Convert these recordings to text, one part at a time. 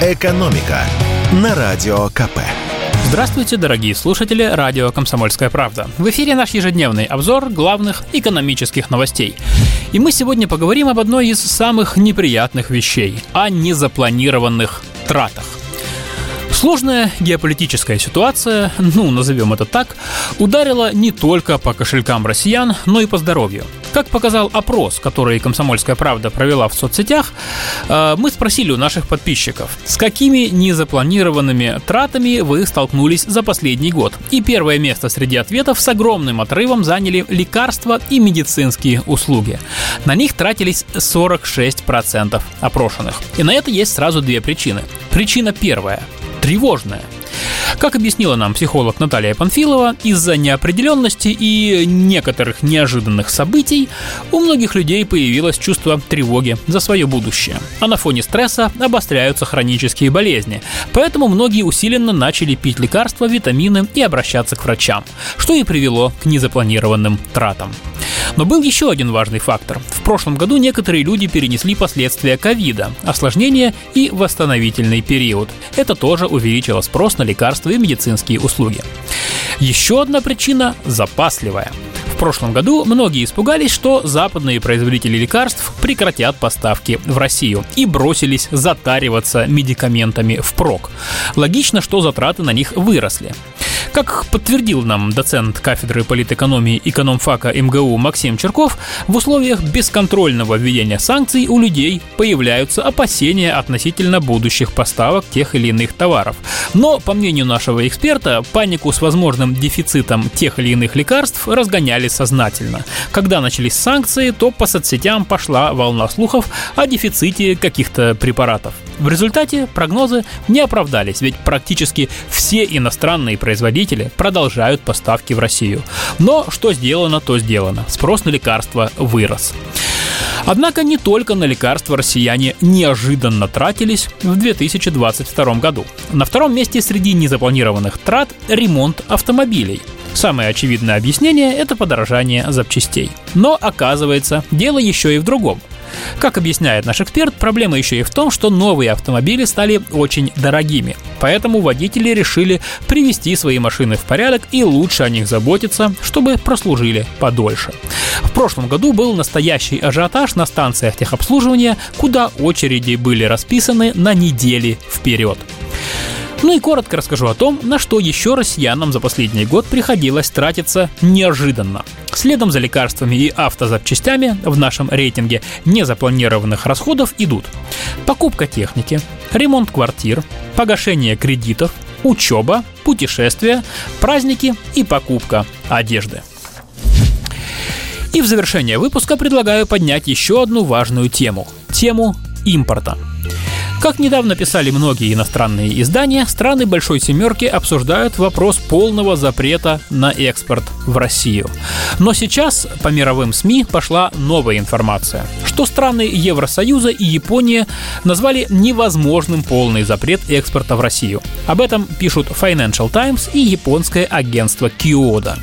«Экономика» на Радио КП. Здравствуйте, дорогие слушатели радио «Комсомольская правда». В эфире наш ежедневный обзор главных экономических новостей. И мы сегодня поговорим об одной из самых неприятных вещей – о незапланированных тратах. Сложная геополитическая ситуация, ну, назовем это так, ударила не только по кошелькам россиян, но и по здоровью. Как показал опрос, который «Комсомольская правда» провела в соцсетях, э, мы спросили у наших подписчиков, с какими незапланированными тратами вы столкнулись за последний год. И первое место среди ответов с огромным отрывом заняли лекарства и медицинские услуги. На них тратились 46% опрошенных. И на это есть сразу две причины. Причина первая – тревожная. Как объяснила нам психолог Наталья Панфилова, из-за неопределенности и некоторых неожиданных событий у многих людей появилось чувство тревоги за свое будущее. А на фоне стресса обостряются хронические болезни. Поэтому многие усиленно начали пить лекарства, витамины и обращаться к врачам, что и привело к незапланированным тратам. Но был еще один важный фактор. В прошлом году некоторые люди перенесли последствия ковида, осложнения и восстановительный период. Это тоже увеличило спрос на лекарства и медицинские услуги. Еще одна причина – запасливая. В прошлом году многие испугались, что западные производители лекарств прекратят поставки в Россию и бросились затариваться медикаментами впрок. Логично, что затраты на них выросли. Как подтвердил нам доцент кафедры политэкономии экономфака МГУ Максим Черков, в условиях бесконтрольного введения санкций у людей появляются опасения относительно будущих поставок тех или иных товаров. Но, по мнению нашего эксперта, панику с возможным дефицитом тех или иных лекарств разгоняли сознательно. Когда начались санкции, то по соцсетям пошла волна слухов о дефиците каких-то препаратов. В результате прогнозы не оправдались, ведь практически все иностранные производители продолжают поставки в Россию. Но что сделано, то сделано. Спрос на лекарства вырос. Однако не только на лекарства россияне неожиданно тратились в 2022 году. На втором месте среди незапланированных трат – ремонт автомобилей. Самое очевидное объяснение – это подорожание запчастей. Но оказывается, дело еще и в другом – как объясняет наш эксперт, проблема еще и в том, что новые автомобили стали очень дорогими. Поэтому водители решили привести свои машины в порядок и лучше о них заботиться, чтобы прослужили подольше. В прошлом году был настоящий ажиотаж на станциях техобслуживания, куда очереди были расписаны на недели вперед. Ну и коротко расскажу о том, на что еще россиянам за последний год приходилось тратиться неожиданно. Следом за лекарствами и автозапчастями в нашем рейтинге незапланированных расходов идут покупка техники, ремонт квартир, погашение кредитов, учеба, путешествия, праздники и покупка одежды. И в завершение выпуска предлагаю поднять еще одну важную тему – тему импорта – как недавно писали многие иностранные издания, страны Большой Семерки обсуждают вопрос полного запрета на экспорт в Россию. Но сейчас по мировым СМИ пошла новая информация, что страны Евросоюза и Япония назвали невозможным полный запрет экспорта в Россию. Об этом пишут Financial Times и японское агентство Kyodo.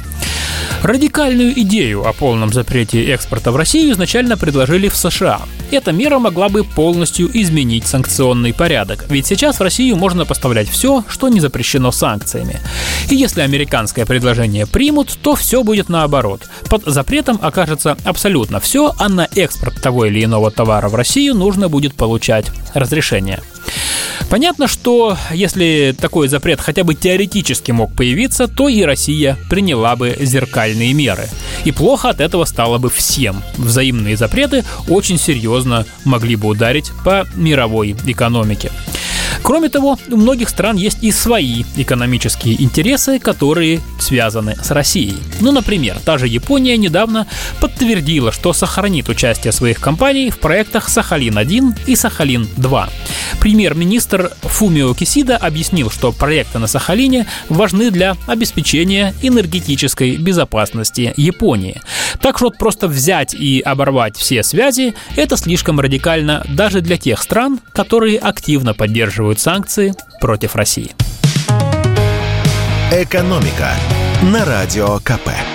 Радикальную идею о полном запрете экспорта в Россию изначально предложили в США. Эта мера могла бы полностью изменить санкционный порядок, ведь сейчас в Россию можно поставлять все, что не запрещено санкциями. И если американское предложение примут, то все будет наоборот. Под запретом окажется абсолютно все, а на экспорт того или иного товара в Россию нужно будет получать разрешение. Понятно, что если такой запрет хотя бы теоретически мог появиться, то и Россия приняла бы зеркальные меры. И плохо от этого стало бы всем. Взаимные запреты очень серьезно могли бы ударить по мировой экономике. Кроме того, у многих стран есть и свои экономические интересы, которые связаны с Россией. Ну, например, та же Япония недавно подтвердила, что сохранит участие своих компаний в проектах Сахалин-1 и Сахалин-2. Премьер-министр Фумио Кисида объяснил, что проекты на Сахалине важны для обеспечения энергетической безопасности Японии. Так что просто взять и оборвать все связи – это слишком радикально даже для тех стран, которые активно поддерживают санкции против России. Экономика на радио КП.